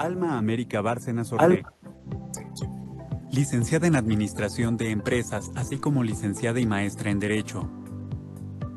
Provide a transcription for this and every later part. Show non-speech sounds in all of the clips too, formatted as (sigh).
Alma América Bárcenas Ortega. Licenciada en Administración de Empresas, así como licenciada y maestra en Derecho.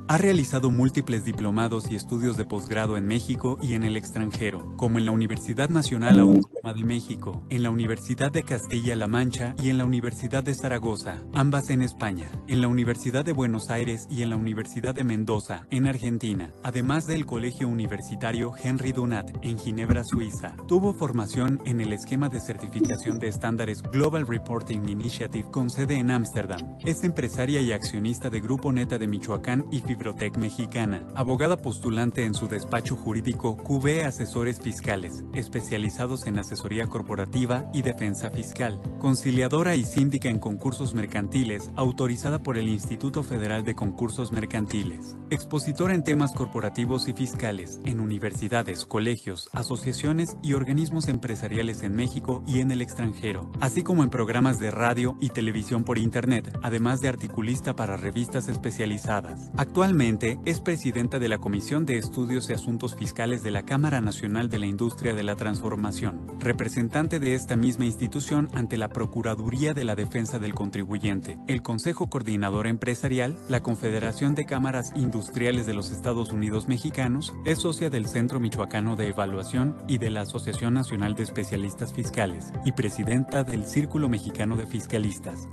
Ha realizado múltiples diplomados y estudios de posgrado en México y en el extranjero, como en la Universidad Nacional Autónoma de México, en la Universidad de Castilla-La Mancha y en la Universidad de Zaragoza, ambas en España, en la Universidad de Buenos Aires y en la Universidad de Mendoza, en Argentina, además del Colegio Universitario Henry Dunant, en Ginebra, Suiza. Tuvo formación en el esquema de certificación de estándares Global Reporting Initiative con sede en Ámsterdam. Es empresaria y accionista de Grupo Neta de Michoacán y Fibrotec Mexicana, abogada postulante en su despacho jurídico QB Asesores Fiscales, especializados en asesoría corporativa y defensa fiscal, conciliadora y síndica en concursos mercantiles, autorizada por el Instituto Federal de Concursos Mercantiles, expositora en temas corporativos y fiscales, en universidades, colegios, asociaciones y organismos empresariales en México y en el extranjero, así como en programas de radio y televisión por Internet, además de articulista para revistas especializadas. Actualmente es presidenta de la Comisión de Estudios y Asuntos Fiscales de la Cámara Nacional de la Industria de la Transformación, representante de esta misma institución ante la Procuraduría de la Defensa del Contribuyente, el Consejo Coordinador Empresarial, la Confederación de Cámaras Industriales de los Estados Unidos Mexicanos, es socia del Centro Michoacano de Evaluación y de la Asociación Nacional de Especialistas Fiscales y presidenta del Círculo Mexicano de Fiscalistas.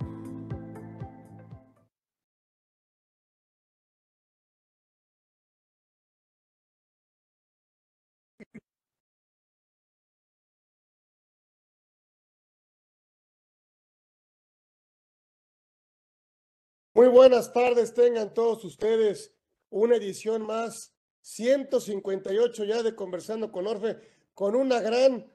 Muy buenas tardes, tengan todos ustedes una edición más, 158 ya de Conversando con Orfe, con una gran,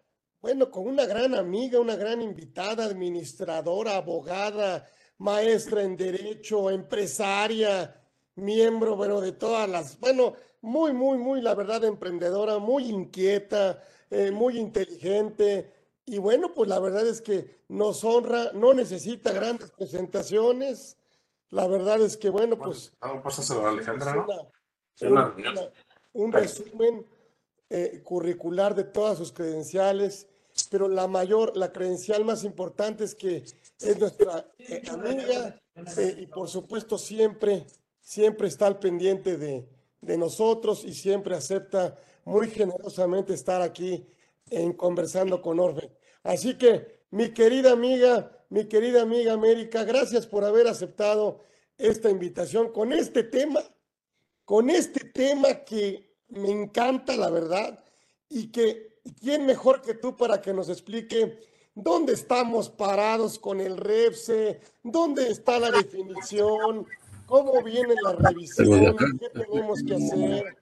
bueno, con una gran amiga, una gran invitada, administradora, abogada, maestra en Derecho, empresaria, miembro, bueno, de todas las, bueno, muy, muy, muy, la verdad, emprendedora, muy inquieta, eh, muy inteligente. Y bueno, pues la verdad es que nos honra, no necesita grandes presentaciones la verdad es que, bueno, pues. Pásaselo a Alejandra, ¿no? un resumen eh, curricular de todas sus credenciales, pero la mayor, la credencial más importante es que es nuestra eh, amiga eh, y por supuesto siempre, siempre está al pendiente de, de nosotros y siempre acepta muy generosamente estar aquí en conversando con Orbe. Así que, mi querida amiga, mi querida amiga América, gracias por haber aceptado esta invitación con este tema, con este tema que me encanta, la verdad, y que quién mejor que tú para que nos explique dónde estamos parados con el REPSE, dónde está la definición, cómo viene la revisión, qué tenemos que hacer.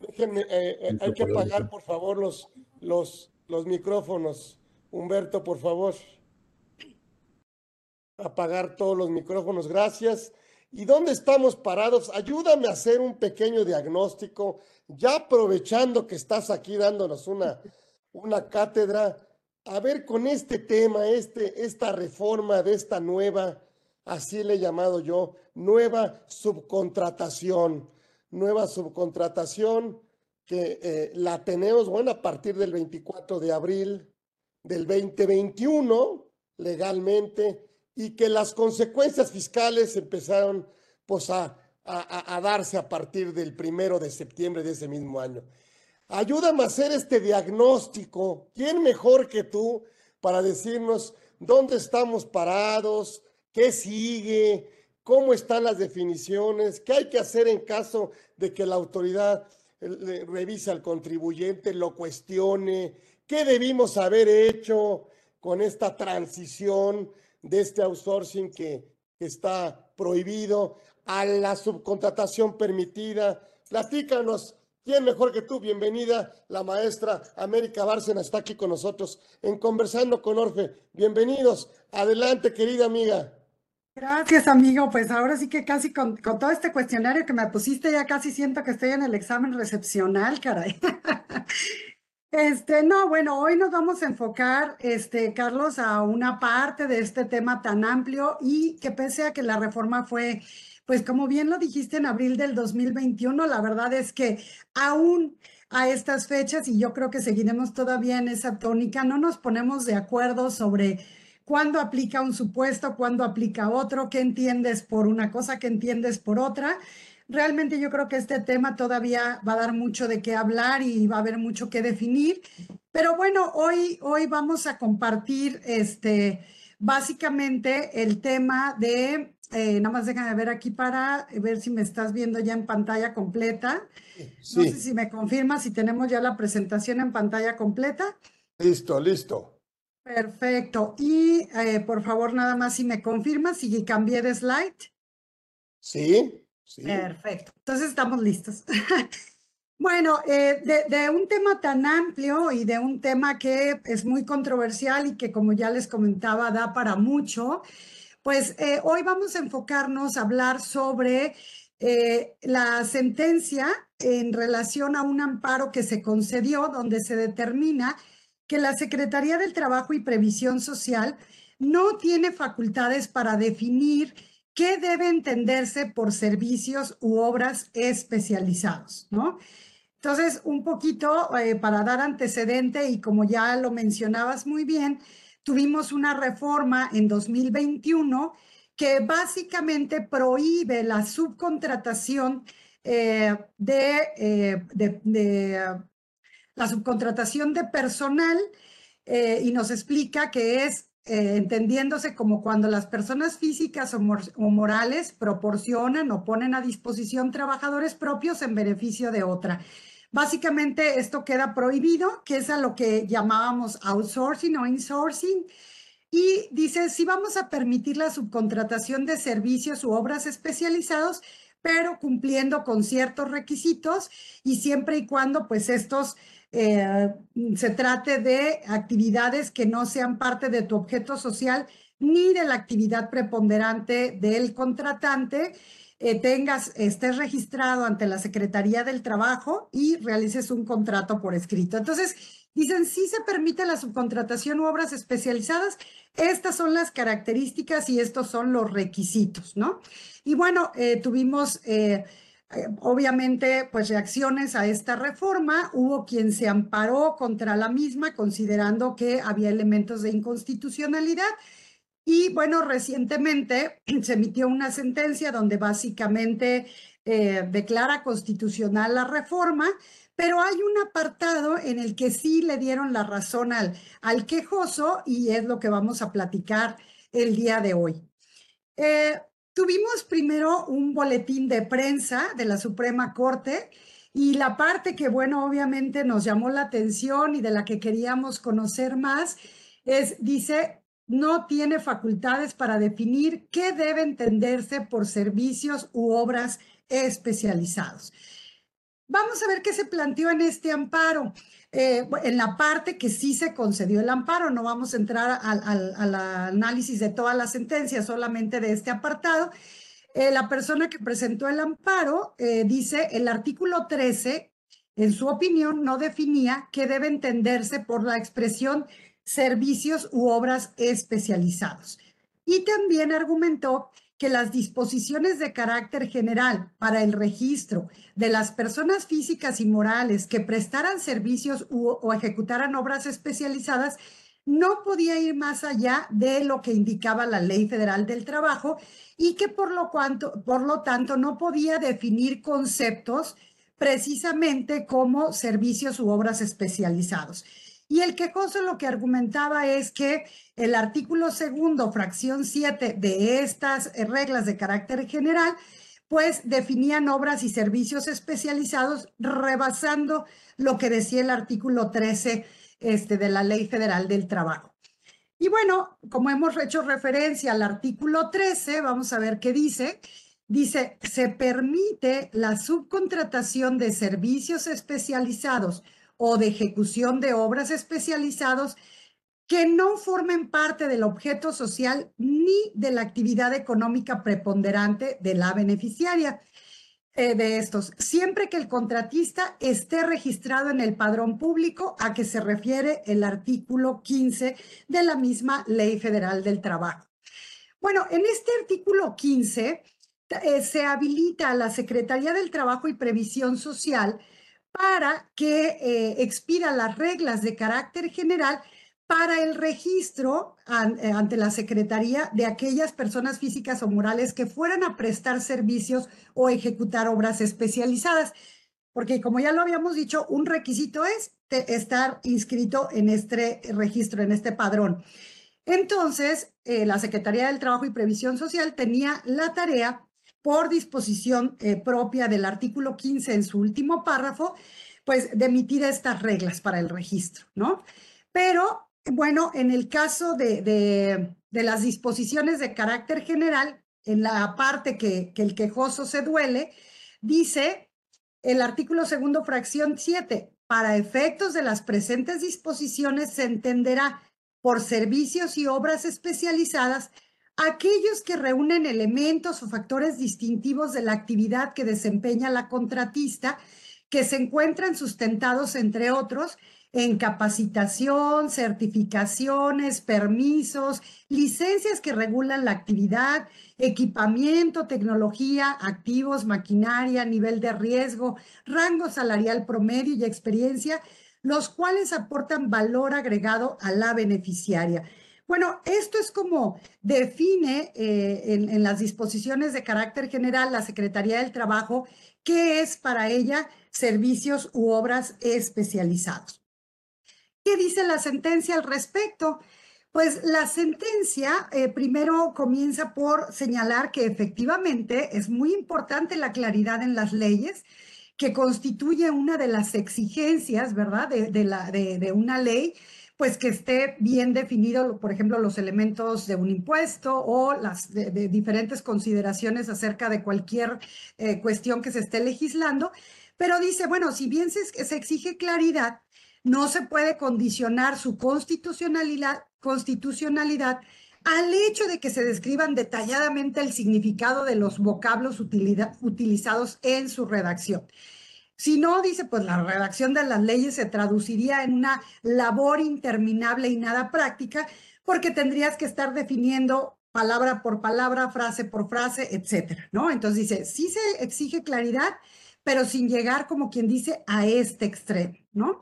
Déjenme, eh, eh, hay que apagar, por favor, los, los, los micrófonos. Humberto, por favor apagar todos los micrófonos. Gracias. ¿Y dónde estamos parados? Ayúdame a hacer un pequeño diagnóstico, ya aprovechando que estás aquí dándonos una, una cátedra, a ver con este tema, este, esta reforma de esta nueva, así le he llamado yo, nueva subcontratación, nueva subcontratación que eh, la tenemos, bueno, a partir del 24 de abril del 2021, legalmente, y que las consecuencias fiscales empezaron pues, a, darse a partir del primero de septiembre de ese mismo año. Ayúdame a hacer este diagnóstico. ¿Quién mejor que tú para decirnos dónde estamos parados, qué sigue, cómo están las definiciones, qué hay que hacer en caso de que la autoridad eh, revise al contribuyente, lo cuestione, qué debimos haber hecho con esta transición de este outsourcing que, está prohibido, a la subcontratación permitida. Platícanos, ¿quién mejor que tú? Bienvenida, la maestra América Bárcena está aquí con nosotros en Conversando con Orfe. Bienvenidos. Adelante, querida amiga. Gracias, amigo. Pues ahora sí que casi con, con, todo este cuestionario que me pusiste, ya casi siento que estoy en el examen recepcional, caray. (laughs) Este, no, bueno, hoy nos vamos a enfocar, este, Carlos, a una parte de este tema tan amplio y que pese a que la reforma fue, pues como bien lo dijiste en abril del 2021, la verdad es que aún a estas fechas y yo creo que seguiremos todavía en esa tónica. No nos ponemos de acuerdo sobre cuándo aplica un supuesto, cuándo aplica otro, qué entiendes por una cosa, qué entiendes por otra. Realmente yo creo que este tema todavía va a dar mucho de qué hablar y va a haber mucho que definir. Pero bueno, hoy, hoy vamos a compartir este, básicamente el tema de, eh, nada más déjame ver aquí para ver si me estás viendo ya en pantalla completa. No sé si me confirma si tenemos ya la presentación en pantalla completa. Listo, listo. Perfecto. Y eh, por favor, nada más si me confirma si cambié de slide. Sí. Perfecto. Entonces estamos listos. (laughs) bueno, eh, de, un tema tan amplio y de un tema que es muy controversial y que como ya les comentaba da para mucho, pues eh, hoy vamos a enfocarnos a hablar sobre eh, la sentencia en relación a un amparo que se concedió donde se determina que la Secretaría del Trabajo y Previsión Social no tiene facultades para definir ¿Qué debe entenderse por servicios u obras especializados? ¿no? Entonces, un poquito eh, para dar antecedente y como ya lo mencionabas muy bien, tuvimos una reforma en 2021 que básicamente prohíbe la subcontratación eh, de, eh, la subcontratación de personal y nos explica que es eh, entendiéndose como cuando las personas físicas o, morales proporcionan o ponen a disposición trabajadores propios en beneficio de otra. Básicamente esto queda prohibido, que es a lo que llamábamos outsourcing o insourcing. Y dice, si vamos a permitir la subcontratación de servicios u obras especializados, pero cumpliendo con ciertos requisitos y siempre y cuando pues estos eh, se trate de actividades que no sean parte de tu objeto social ni de la actividad preponderante del contratante, eh, tengas, estés registrado ante la Secretaría del Trabajo y realices un contrato por escrito. Entonces, dicen, si se permite la subcontratación u obras especializadas, estas son las características y estos son los requisitos, ¿no? Y bueno, eh, tuvimos... Eh, obviamente, pues reacciones a esta reforma. Hubo quien se amparó contra la misma, considerando que había elementos de inconstitucionalidad. Y bueno, recientemente (clears throat) se emitió una sentencia donde básicamente eh, declara constitucional la reforma, pero hay un apartado en el que sí le dieron la razón al, al quejoso y es lo que vamos a platicar el día de hoy. Eh, Tuvimos primero un boletín de prensa de la Suprema Corte y la parte que, bueno, obviamente nos llamó la atención y de la que queríamos conocer más es, dice, no tiene facultades para definir qué debe entenderse por servicios u obras especializados. Vamos a ver qué se planteó en este amparo. Eh, en la parte que sí se concedió el amparo. No vamos a entrar al, análisis de todas las sentencias, solamente de este apartado. Eh, la persona que presentó el amparo eh, dice, el artículo 13, en su opinión, no definía qué debe entenderse por la expresión servicios u obras especializados. Y también argumentó que las disposiciones de carácter general para el registro de las personas físicas y morales que prestaran servicios o ejecutaran obras especializadas no podía ir más allá de lo que indicaba la Ley Federal del Trabajo y que por lo, cuanto, por lo tanto no podía definir conceptos precisamente como servicios u obras especializados. Y el quejoso lo que argumentaba es que el artículo segundo, fracción 7 de estas eh, reglas de carácter general, pues definían obras y servicios especializados rebasando lo que decía el artículo 13 este, de la Ley Federal del Trabajo. Y bueno, como hemos hecho referencia al artículo 13, vamos a ver qué dice. Dice, se permite la subcontratación de servicios especializados o de ejecución de obras especializados que no formen parte del objeto social ni de la actividad económica preponderante de la beneficiaria eh, de estos, siempre que el contratista esté registrado en el padrón público a que se refiere el artículo 15 de la misma Ley Federal del Trabajo. Bueno, en este artículo 15 eh, se habilita a la Secretaría del Trabajo y Previsión Social para que eh, las reglas de carácter general para el registro eh, ante la Secretaría de aquellas personas físicas o morales que fueran a prestar servicios o ejecutar obras especializadas. Porque como ya lo habíamos dicho, un requisito es estar inscrito en este registro, en este padrón. Entonces, eh, la Secretaría del Trabajo y Previsión Social tenía la tarea por disposición eh, propia del artículo 15 en su último párrafo, pues de emitir estas reglas para el registro, ¿no? Pero, bueno, en el caso de, de, las disposiciones de carácter general, en la parte que, que el quejoso se duele, dice el artículo segundo, fracción 7, para efectos de las presentes disposiciones se entenderá por servicios y obras especializadas aquellos que reúnen elementos o factores distintivos de la actividad que desempeña la contratista, que se encuentran sustentados, entre otros, en capacitación, certificaciones, permisos, licencias que regulan la actividad, equipamiento, tecnología, activos, maquinaria, nivel de riesgo, rango salarial promedio y experiencia, los cuales aportan valor agregado a la beneficiaria. Bueno, esto es como define eh, en, las disposiciones de carácter general la Secretaría del Trabajo qué es para ella servicios u obras especializados. ¿Qué dice la sentencia al respecto? Pues la sentencia eh, primero comienza por señalar que efectivamente es muy importante la claridad en las leyes, que constituye una de las exigencias, ¿verdad?, de, la, de una ley pues que esté bien definido, por ejemplo, los elementos de un impuesto o las de, diferentes consideraciones acerca de cualquier eh, cuestión que se esté legislando. Pero dice, bueno, si bien se, se exige claridad, no se puede condicionar su constitucionalidad, constitucionalidad al hecho de que se describan detalladamente el significado de los vocablos utilizados en su redacción. Si no, dice, pues la redacción de las leyes se traduciría en una labor interminable y nada práctica, porque tendrías que estar definiendo palabra por palabra, frase por frase, etcétera, ¿no? Entonces dice, sí se exige claridad, pero sin llegar, como quien dice, a este extremo, ¿no?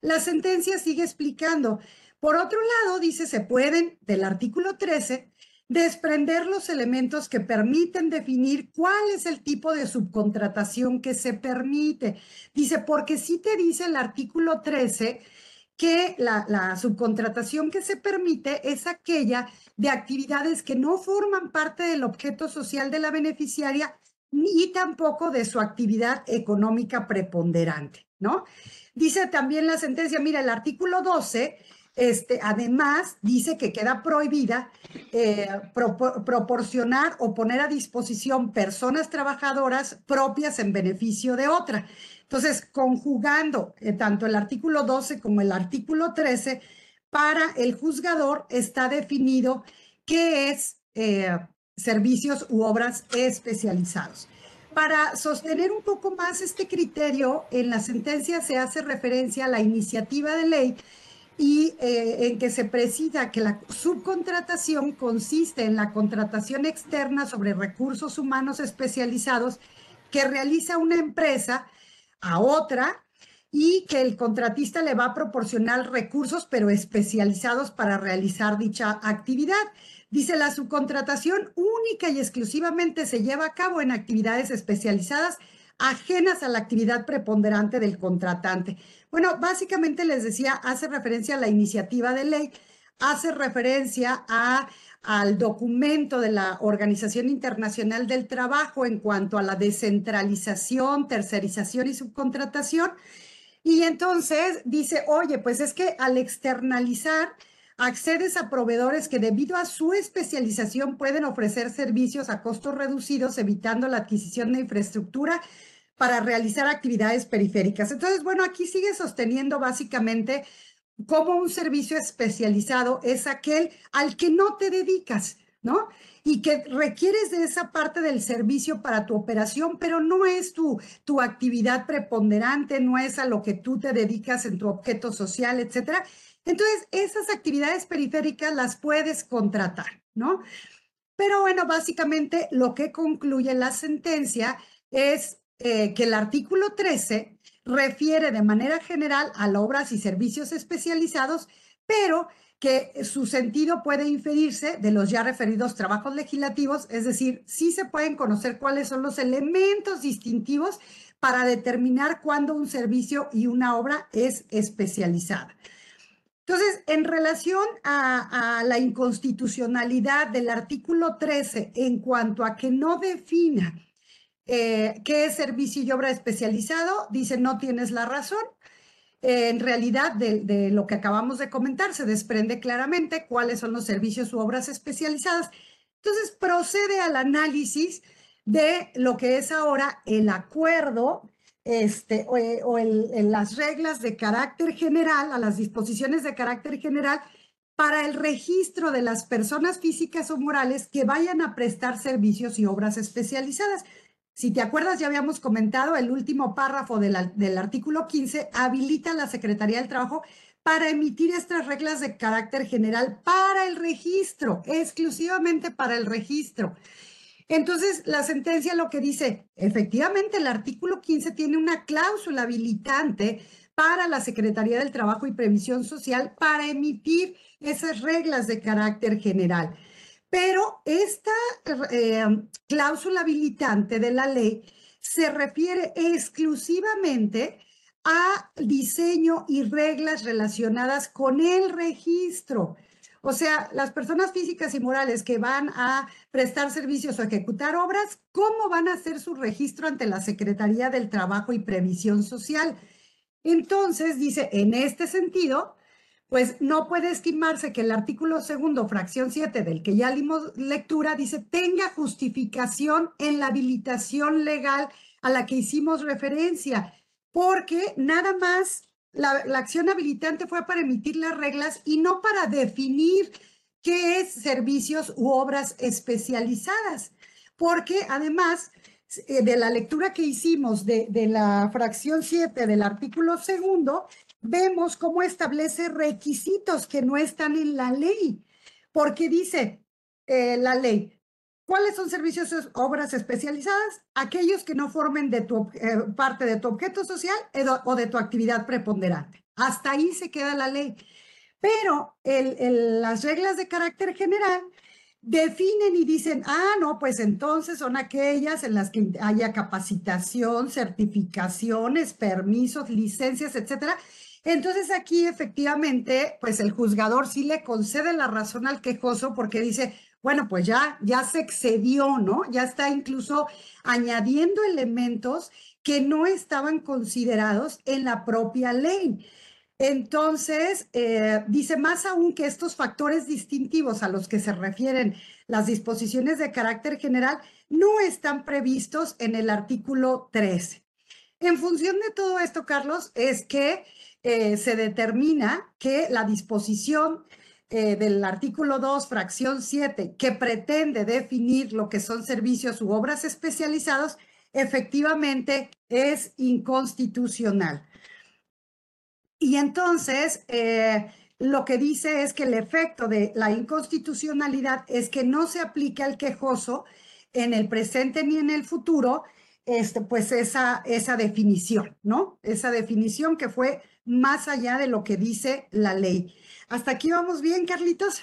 La sentencia sigue explicando. Por otro lado, dice, se pueden, del artículo 13, desprender los elementos que permiten definir cuál es el tipo de subcontratación que se permite. Dice, porque sí te dice el artículo 13 que la, subcontratación que se permite es aquella de actividades que no forman parte del objeto social de la beneficiaria ni tampoco de su actividad económica preponderante, ¿no? Dice también la sentencia, mira, el artículo 12 este, además, dice que queda prohibida eh, proporcionar o poner a disposición personas trabajadoras propias en beneficio de otra. Entonces, conjugando eh, tanto el artículo 12 como el artículo 13, para el juzgador está definido qué es eh, servicios u obras especializados. Para sostener un poco más este criterio, en la sentencia se hace referencia a la iniciativa de ley y eh, en que se precisa que la subcontratación consiste en la contratación externa sobre recursos humanos especializados que realiza una empresa a otra y que el contratista le va a proporcionar recursos pero especializados para realizar dicha actividad. Dice, la subcontratación única y exclusivamente se lleva a cabo en actividades especializadas ajenas a la actividad preponderante del contratante. Bueno, básicamente les decía, hace referencia a la iniciativa de ley, hace referencia a, al documento de la Organización Internacional del Trabajo en cuanto a la descentralización, tercerización y subcontratación. Y entonces dice, oye, pues es que al externalizar, accedes a proveedores que debido a su especialización pueden ofrecer servicios a costos reducidos, evitando la adquisición de infraestructura para realizar actividades periféricas. Entonces, bueno, aquí sigue sosteniendo básicamente cómo un servicio especializado es aquel al que no te dedicas, ¿no? Y que requieres de esa parte del servicio para tu operación, pero no es tu, tu actividad preponderante, no es a lo que tú te dedicas en tu objeto social, etcétera. Entonces, esas actividades periféricas las puedes contratar, ¿no? Pero bueno, básicamente lo que concluye la sentencia es eh, que el artículo 13 refiere de manera general a obras y servicios especializados, pero que su sentido puede inferirse de los ya referidos trabajos legislativos, es decir, sí se pueden conocer cuáles son los elementos distintivos para determinar cuándo un servicio y una obra es especializada. Entonces, en relación a, la inconstitucionalidad del artículo 13 en cuanto a que no defina eh, qué es servicio y obra especializado, dice no tienes la razón en realidad de, lo que acabamos de comentar se desprende claramente cuáles son los servicios u obras especializadas. Entonces procede al análisis de lo que es ahora el acuerdo este, o, en las reglas de carácter general, a las disposiciones de carácter general para el registro de las personas físicas o morales que vayan a prestar servicios y obras especializadas. Si te acuerdas, ya habíamos comentado, el último párrafo del artículo 15 habilita a la Secretaría del Trabajo para emitir estas reglas de carácter general para el registro, exclusivamente para el registro. Entonces, la sentencia lo que dice, efectivamente, el artículo 15 tiene una cláusula habilitante para la Secretaría del Trabajo y Previsión Social para emitir esas reglas de carácter general. Pero esta eh, cláusula habilitante de la ley se refiere exclusivamente a diseño y reglas relacionadas con el registro. O sea, las personas físicas y morales que van a prestar servicios o ejecutar obras, ¿cómo van a hacer su registro ante la Secretaría del Trabajo y Previsión Social? Entonces, dice, en este sentido, pues no puede estimarse que el artículo segundo, fracción 7, del que ya dimos lectura, dice, tenga justificación en la habilitación legal a la que hicimos referencia, porque nada más la, acción habilitante fue para emitir las reglas y no para definir qué es servicios u obras especializadas, porque además eh, de la lectura que hicimos de, de la fracción 7 del artículo segundo, vemos cómo establece requisitos que no están en la ley, porque dice eh, la ley, ¿cuáles son servicios obras especializadas? Aquellos que no formen de tu, eh, parte de tu objeto social o de tu actividad preponderante. Hasta ahí se queda la ley. Pero las reglas de carácter general definen y dicen, ah, no, pues entonces son aquellas en las que haya capacitación, certificaciones, permisos, licencias, etcétera, entonces aquí efectivamente, pues el juzgador sí le concede la razón al quejoso porque dice, bueno, pues ya, ya se excedió, ¿no? Ya está incluso añadiendo elementos que no estaban considerados en la propia ley. Entonces, eh, dice más aún que estos factores distintivos a los que se refieren las disposiciones de carácter general no están previstos en el artículo 13. En función de todo esto, Carlos, es que eh, se determina que la disposición eh, del artículo 2, fracción 7, que pretende definir lo que son servicios u obras especializados, efectivamente es inconstitucional. Y entonces, eh, lo que dice es que el efecto de la inconstitucionalidad es que no se aplica al quejoso en el presente ni en el futuro, este, pues esa, esa definición, ¿no? Esa definición que fue más allá de lo que dice la ley. ¿Hasta aquí vamos bien, Carlitos?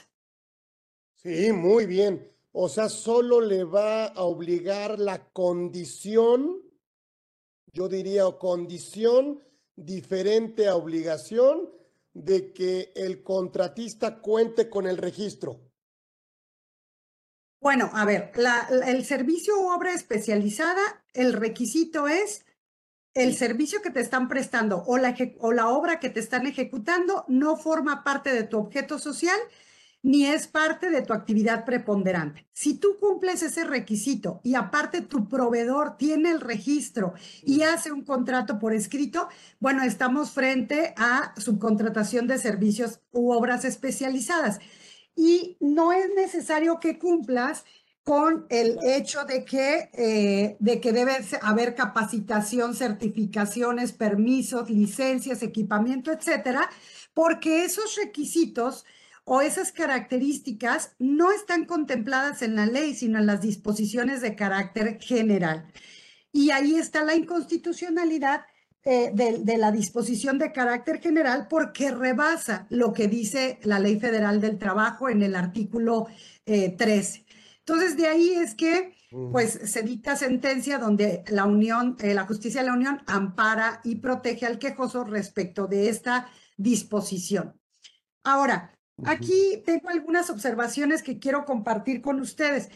Sí, muy bien. O sea, solo le va a obligar la condición, yo diría condición diferente a obligación de que el contratista cuente con el registro. Bueno, a ver, el servicio u obra especializada, el requisito es el servicio que te están prestando o la, o la obra que te están ejecutando no forma parte de tu objeto social ni es parte de tu actividad preponderante. Si tú cumples ese requisito y aparte tu proveedor tiene el registro y hace un contrato por escrito, bueno, estamos frente a subcontratación de servicios u obras especializadas. Y no es necesario que cumplas con el hecho de que, eh, de que debe haber capacitación, certificaciones, permisos, licencias, equipamiento, etcétera, porque esos requisitos o esas características no están contempladas en la ley, sino en las disposiciones de carácter general. Y ahí está la inconstitucionalidad eh, de, la disposición de carácter general porque rebasa lo que dice la Ley Federal del Trabajo en el artículo 13. Entonces, de ahí es que pues se dicta sentencia donde la Unión, la Justicia de la Unión ampara y protege al quejoso respecto de esta disposición. Ahora, aquí tengo algunas observaciones que quiero compartir con ustedes.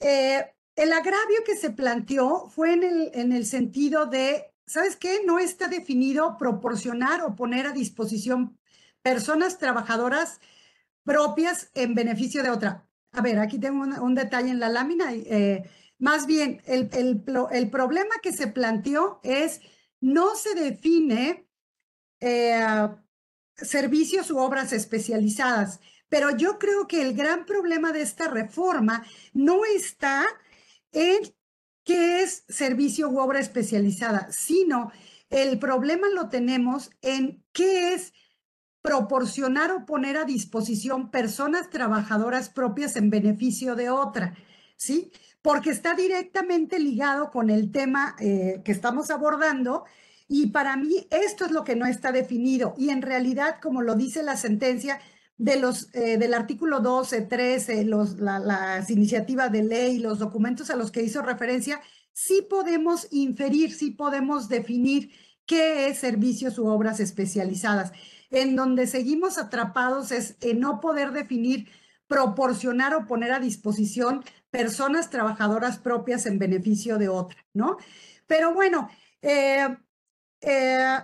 Eh, el agravio que se planteó fue en el, en el sentido de, ¿sabes qué? No está definido proporcionar o poner a disposición personas trabajadoras propias en beneficio de otra. A ver, aquí tengo un, detalle en la lámina. Eh, más bien, el, problema que se planteó es, no se define eh, servicios u obras especializadas. Pero yo creo que el gran problema de esta reforma no está en qué es servicio u obra especializada, sino el problema lo tenemos en qué es proporcionar o poner a disposición personas trabajadoras propias en beneficio de otra, ¿sí? Porque está directamente ligado con el tema eh, que estamos abordando, y para mí esto es lo que no está definido. Y en realidad, como lo dice la sentencia de los, eh, del artículo 12, 13, los, las iniciativas de ley, los documentos a los que hizo referencia, sí podemos inferir, sí podemos definir qué es servicios u obras especializadas. En donde seguimos atrapados es en no poder definir, proporcionar o poner a disposición personas trabajadoras propias en beneficio de otra, ¿no? Pero bueno, eh, eh,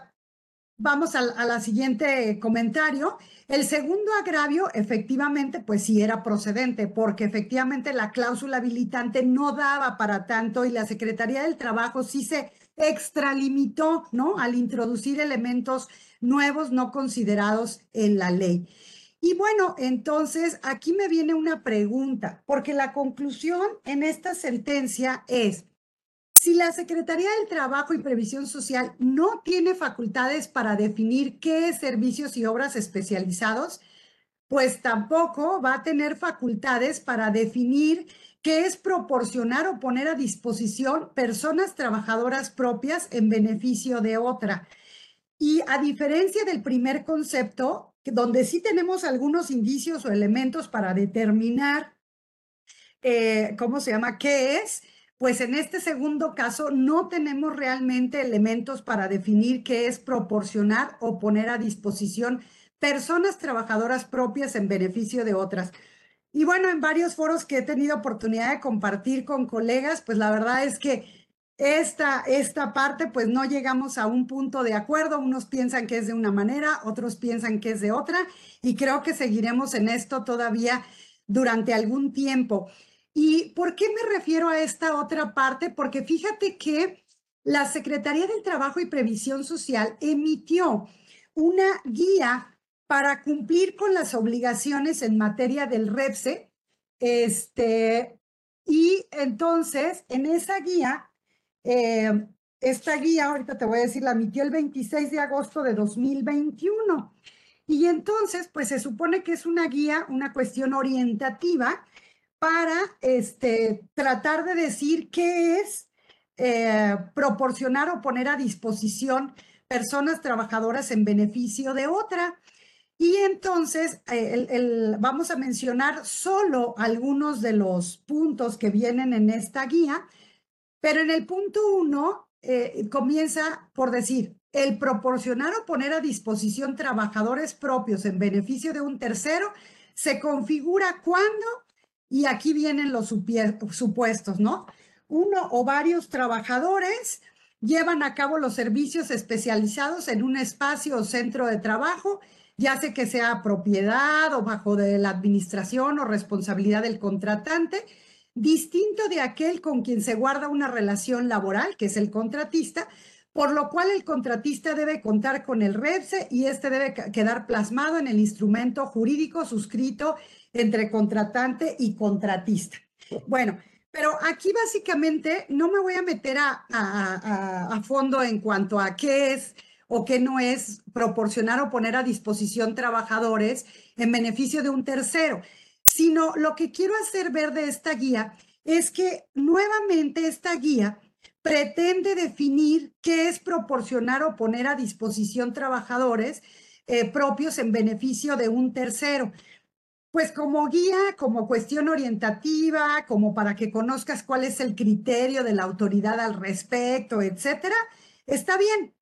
vamos a, la siguiente comentario. El segundo agravio, efectivamente, pues sí era procedente, porque efectivamente la cláusula habilitante no daba para tanto y la Secretaría del Trabajo sí se extralimitó, ¿no? Al introducir elementos nuevos no considerados en la ley. Y bueno, entonces aquí me viene una pregunta, porque la conclusión en esta sentencia es, si la Secretaría del Trabajo y Previsión Social no tiene facultades para definir qué es servicios y obras especializados, pues tampoco va a tener facultades para definir qué es proporcionar o poner a disposición personas trabajadoras propias en beneficio de otra. Y a diferencia del primer concepto, donde sí tenemos algunos indicios o elementos para determinar, eh, ¿cómo se llama? ¿Qué es? pues en este segundo caso no tenemos realmente elementos para definir qué es proporcionar o poner a disposición personas trabajadoras propias en beneficio de otras. Y bueno, en varios foros que he tenido oportunidad de compartir con colegas, pues la verdad es que esta, esta parte, pues no llegamos a un punto de acuerdo. Unos piensan que es de una manera, otros piensan que es de otra, y creo que seguiremos en esto todavía durante algún tiempo. ¿Y por qué me refiero a esta otra parte? Porque fíjate que la Secretaría del Trabajo y Previsión Social emitió una guía para cumplir con las obligaciones en materia del REPSE. Este, y entonces, en esa guía, eh, esta guía, ahorita te voy a decir, la emitió el 26 de agosto de 2021. Y entonces, pues se supone que es una guía, una cuestión orientativa para este, tratar de decir qué es eh, proporcionar o poner a disposición personas trabajadoras en beneficio de otra. Y entonces eh, vamos a mencionar solo algunos de los puntos que vienen en esta guía, pero en el punto uno eh, comienza por decir, el proporcionar o poner a disposición trabajadores propios en beneficio de un tercero se configura cuando y aquí vienen los supuestos, ¿no? Uno o varios trabajadores llevan a cabo los servicios especializados en un espacio o centro de trabajo, ya sea que sea propiedad o bajo de la administración o responsabilidad del contratante, distinto de aquel con quien se guarda una relación laboral, que es el contratista, por lo cual el contratista debe contar con el REPSE y este debe quedar plasmado en el instrumento jurídico suscrito entre contratante y contratista. Bueno, pero aquí básicamente no me voy a meter a, a, fondo en cuanto a qué es o qué no es proporcionar o poner a disposición trabajadores en beneficio de un tercero, sino lo que quiero hacer ver de esta guía es que nuevamente esta guía pretende definir qué es proporcionar o poner a disposición trabajadores eh, propios en beneficio de un tercero. Pues como guía, como cuestión orientativa, como para que conozcas cuál es el criterio de la autoridad al respecto, etcétera, está bien.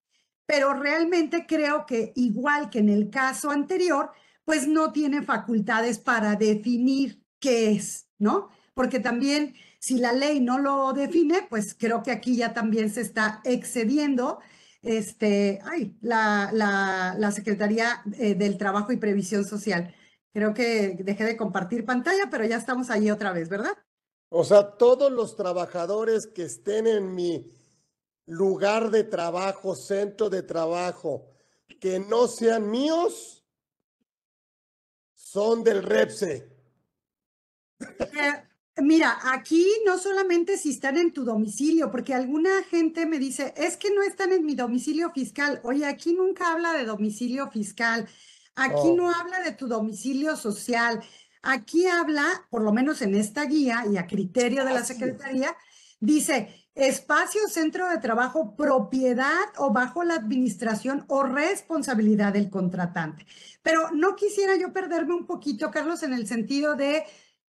Pero realmente creo que igual que en el caso anterior, pues no tiene facultades para definir qué es, ¿no? Porque también si la ley no lo define, pues creo que aquí ya también se está excediendo este, ay, la, la, Secretaría eh, del Trabajo y Previsión Social. Creo que dejé de compartir pantalla, pero ya estamos ahí otra vez, ¿verdad? O sea, todos los trabajadores que estén en mi lugar de trabajo, centro de trabajo, que no sean míos, son del REPSE. Eh, Mira, aquí no solamente si están en tu domicilio, porque alguna gente me dice, es que no están en mi domicilio fiscal. Oye, aquí nunca habla de domicilio fiscal, aquí no habla de tu domicilio social, aquí habla, por lo menos en esta guía y a criterio de la Secretaría, dice espacio, centro de trabajo, propiedad o bajo la administración o responsabilidad del contratante. Pero no quisiera yo perderme un poquito, Carlos, en el sentido de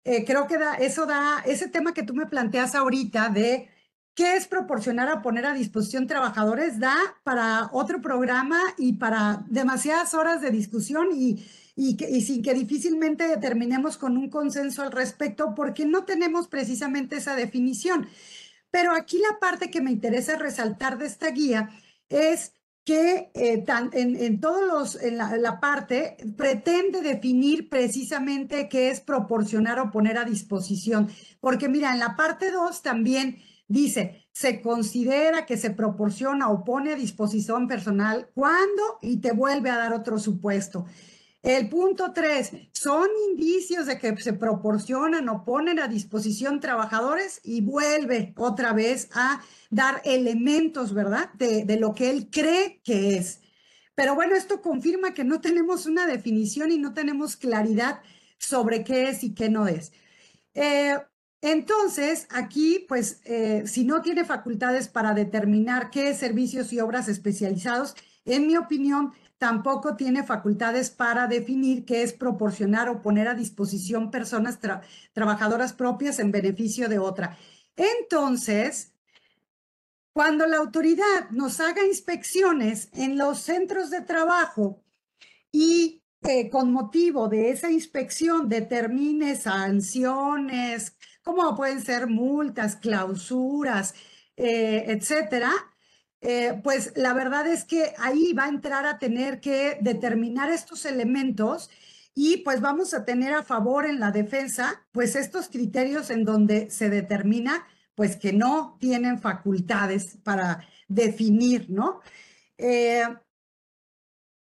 eh, creo que da, eso da, ese tema que tú me planteas ahorita de qué es proporcionar a poner a disposición trabajadores, da para otro programa y para demasiadas horas de discusión y, y, sin que difícilmente terminemos con un consenso al respecto porque no tenemos precisamente esa definición. Pero aquí la parte que me interesa resaltar de esta guía es que eh, en, todos los, en la, parte pretende definir precisamente qué es proporcionar o poner a disposición. Porque mira, en la parte 2 también dice, se considera que se proporciona o pone a disposición personal cuando y te vuelve a dar otro supuesto. El punto 3, son indicios de que se proporcionan o ponen a disposición trabajadores y vuelve otra vez a dar elementos, ¿verdad? De, de, lo que él cree que es. Pero bueno, esto confirma que no tenemos una definición y no tenemos claridad sobre qué es y qué no es. Eh, entonces, aquí, pues, eh, si no tiene facultades para determinar qué servicios y obras especializados, en mi opinión, tampoco tiene facultades para definir qué es proporcionar o poner a disposición personas trabajadoras propias en beneficio de otra. Entonces, cuando la autoridad nos haga inspecciones en los centros de trabajo y eh, con motivo de esa inspección determine sanciones, como pueden ser multas, clausuras, eh, etcétera, eh, pues la verdad es que ahí va a entrar a tener que determinar estos elementos y pues vamos a tener a favor en la defensa, pues estos criterios en donde se determina pues que no tienen facultades para definir, ¿no? Eh,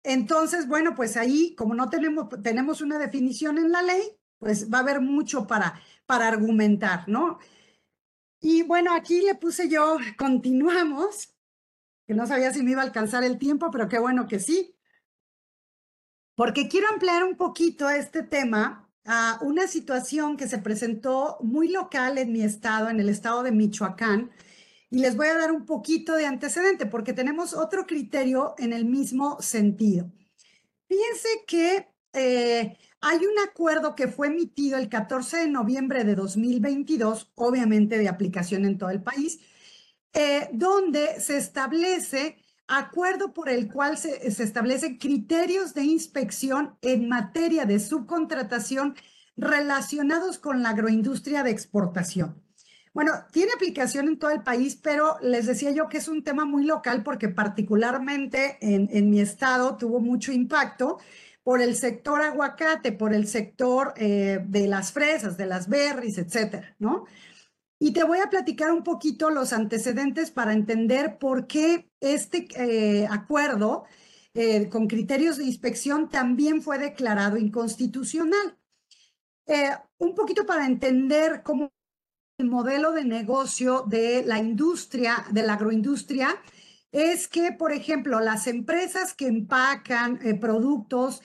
entonces, bueno, pues ahí, como no tenemos, tenemos una definición en la ley, pues va a haber mucho para, para argumentar, ¿no? Y bueno, aquí le puse yo, (laughs) continuamos, que no sabía si me iba a alcanzar el tiempo, pero qué bueno que sí. Porque quiero ampliar un poquito este tema a una situación que se presentó muy local en mi estado, en el estado de Michoacán, y les voy a dar un poquito de antecedente porque tenemos otro criterio en el mismo sentido. Fíjense que eh, hay un acuerdo que fue emitido el 14 de noviembre de 2022, obviamente de aplicación en todo el país, eh, donde se establece acuerdo por el cual se, establecen criterios de inspección en materia de subcontratación relacionados con la agroindustria de exportación. Bueno, tiene aplicación en todo el país, pero les decía yo que es un tema muy local porque particularmente en, mi estado tuvo mucho impacto por el sector aguacate, por el sector eh, de las fresas, de las berries, etcétera, ¿no? Y te voy a platicar un poquito los antecedentes para entender por qué este eh, acuerdo eh, con criterios de inspección también fue declarado inconstitucional. Eh, un poquito para entender cómo el modelo de negocio de la industria, de la agroindustria, es que, por ejemplo, las empresas que empacan productos,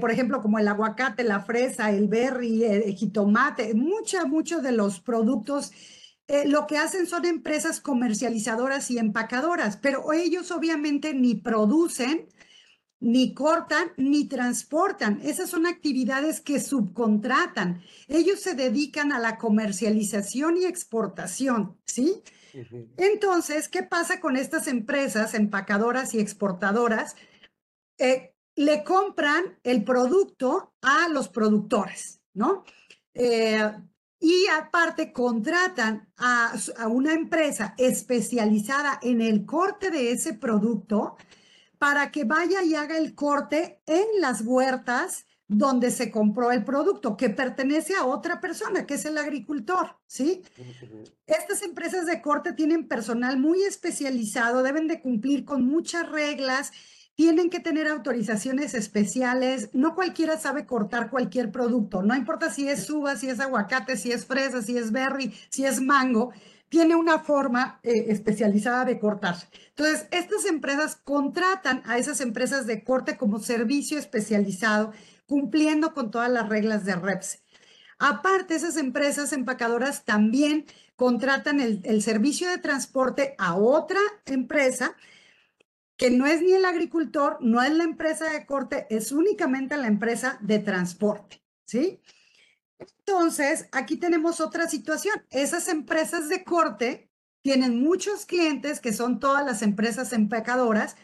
por ejemplo, como el aguacate, la fresa, el berry, el jitomate, muchos, muchos de los productos eh, lo que hacen son empresas comercializadoras y empacadoras, pero ellos obviamente ni producen, ni cortan, ni transportan. Esas son actividades que subcontratan. Ellos se dedican a la comercialización y exportación, ¿sí? Entonces, ¿qué pasa con estas empresas empacadoras y exportadoras? Eh, le compran el producto a los productores, ¿no? Eh, y aparte contratan a, una empresa especializada en el corte de ese producto para que vaya y haga el corte en las huertas donde se compró el producto, que pertenece a otra persona, que es el agricultor, ¿sí? Estas empresas de corte tienen personal muy especializado, deben de cumplir con muchas reglas tienen que tener autorizaciones especiales. No cualquiera sabe cortar cualquier producto. No importa si es uva, si es aguacate, si es fresa, si es berry, si es mango. Tiene una forma eh, especializada de cortar. Entonces, estas empresas contratan a esas empresas de corte como servicio especializado, cumpliendo con todas las reglas de REPS. Aparte, esas empresas empacadoras también contratan el servicio de transporte a otra empresa que no es ni el agricultor, no es la empresa de corte, es únicamente la empresa de transporte, ¿sí? Entonces, aquí tenemos otra situación. Esas empresas de corte tienen muchos clientes que son todas las empresas empacadoras.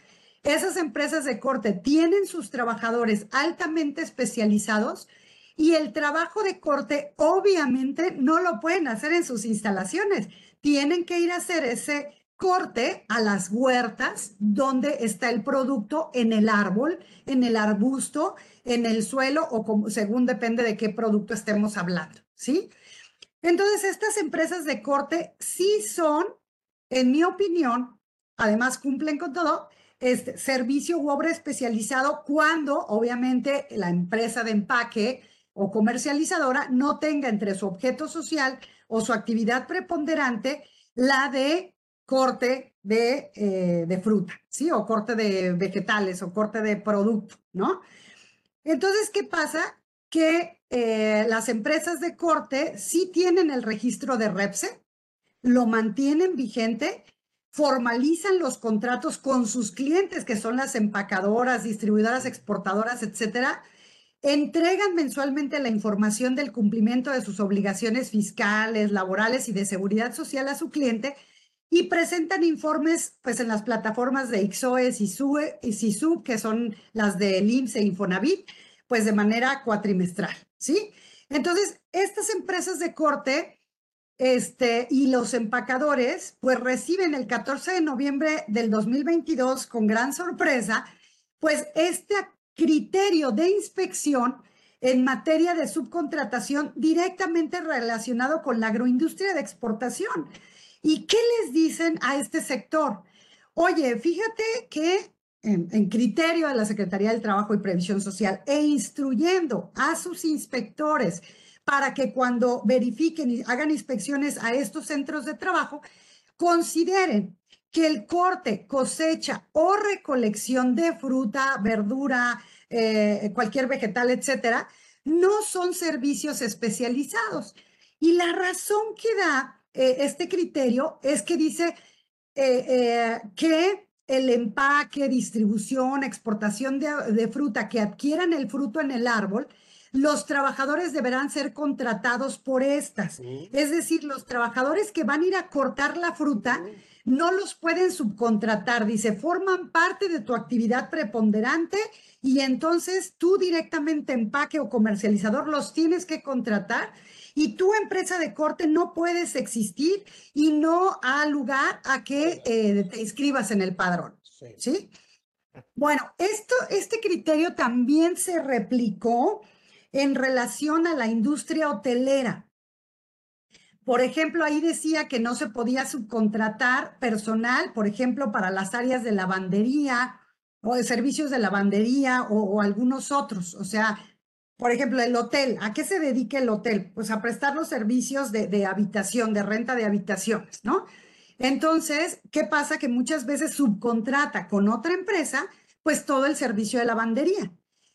Esas empresas de corte tienen sus trabajadores altamente especializados y el trabajo de corte obviamente no lo pueden hacer en sus instalaciones. Tienen que ir a hacer ese corte a las huertas donde está el producto en el árbol, en el arbusto, en el suelo o como, según depende de qué producto estemos hablando, ¿sí? Entonces, estas empresas de corte sí son, en mi opinión, además cumplen con todo, este servicio u obra especializado cuando obviamente la empresa de empaque o comercializadora no tenga entre su objeto social o su actividad preponderante la de corte de, eh, de, fruta, ¿sí? O corte de vegetales o corte de producto, ¿no? Entonces, ¿qué pasa? Que eh, las empresas de corte sí tienen el registro de REPSE, lo mantienen vigente, formalizan los contratos con sus clientes, que son las empacadoras, distribuidoras, exportadoras, etcétera, entregan mensualmente la información del cumplimiento de sus obligaciones fiscales, laborales y de seguridad social a su cliente y presentan informes pues en las plataformas de IXOE SUE, y SISU, que son las de IMSS e Infonavit, pues de manera cuatrimestral, ¿sí? Entonces, estas empresas de corte este, y los empacadores pues reciben el 14 de noviembre del 2022 con gran sorpresa, pues este criterio de inspección en materia de subcontratación directamente relacionado con la agroindustria de exportación. ¿Y qué les dicen a este sector? Oye, fíjate que en, criterio de la Secretaría del Trabajo y Previsión Social e instruyendo a sus inspectores para que cuando verifiquen y hagan inspecciones a estos centros de trabajo, consideren que el corte, cosecha o recolección de fruta, verdura, eh, cualquier vegetal, etcétera, no son servicios especializados. Y la razón que da eh, este criterio es que dice eh, eh, que el empaque, distribución, exportación de, fruta que adquieran el fruto en el árbol, los trabajadores deberán ser contratados por estas. Es decir, los trabajadores que van a ir a cortar la fruta no los pueden subcontratar. Dice, forman parte de tu actividad preponderante y entonces tú directamente empaque o comercializador los tienes que contratar y tu empresa de corte no puedes existir y no ha lugar a que eh, te inscribas en el padrón. Sí. Bueno, esto, este criterio también se replicó en relación a la industria hotelera. Por ejemplo, ahí decía que no se podía subcontratar personal, por ejemplo, para las áreas de lavandería o de servicios de lavandería o, o algunos otros. O sea, por ejemplo, el hotel, ¿a qué se dedica el hotel? Pues a prestar los servicios de, habitación, de renta de habitaciones, ¿no? Entonces, ¿qué pasa? Que muchas veces subcontrata con otra empresa, pues todo el servicio de lavandería.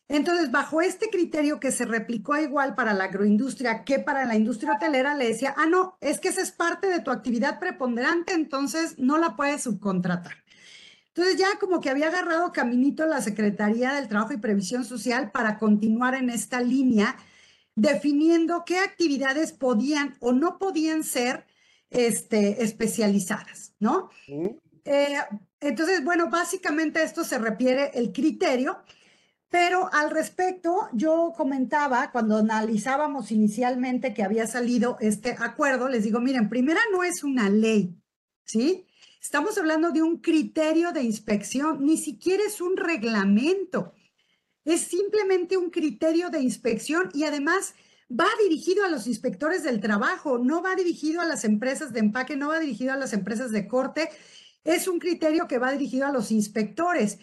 Entonces, bajo este criterio que se replicó igual para la agroindustria que para la industria hotelera, le decía, ah, no, es que esa es parte de tu actividad preponderante, entonces no la puedes subcontratar. Entonces ya como que había agarrado caminito la Secretaría del Trabajo y Previsión Social para continuar en esta línea, definiendo qué actividades podían o no podían ser este, especializadas, ¿no? Eh, entonces, bueno, básicamente esto se refiere el criterio, pero al respecto, yo comentaba cuando analizábamos inicialmente que había salido este acuerdo, les digo, miren, primera no es una ley, ¿sí? Estamos hablando de un criterio de inspección, ni siquiera es un reglamento, es simplemente un criterio de inspección y además va dirigido a los inspectores del trabajo, no va dirigido a las empresas de empaque, no va dirigido a las empresas de corte, es un criterio que va dirigido a los inspectores.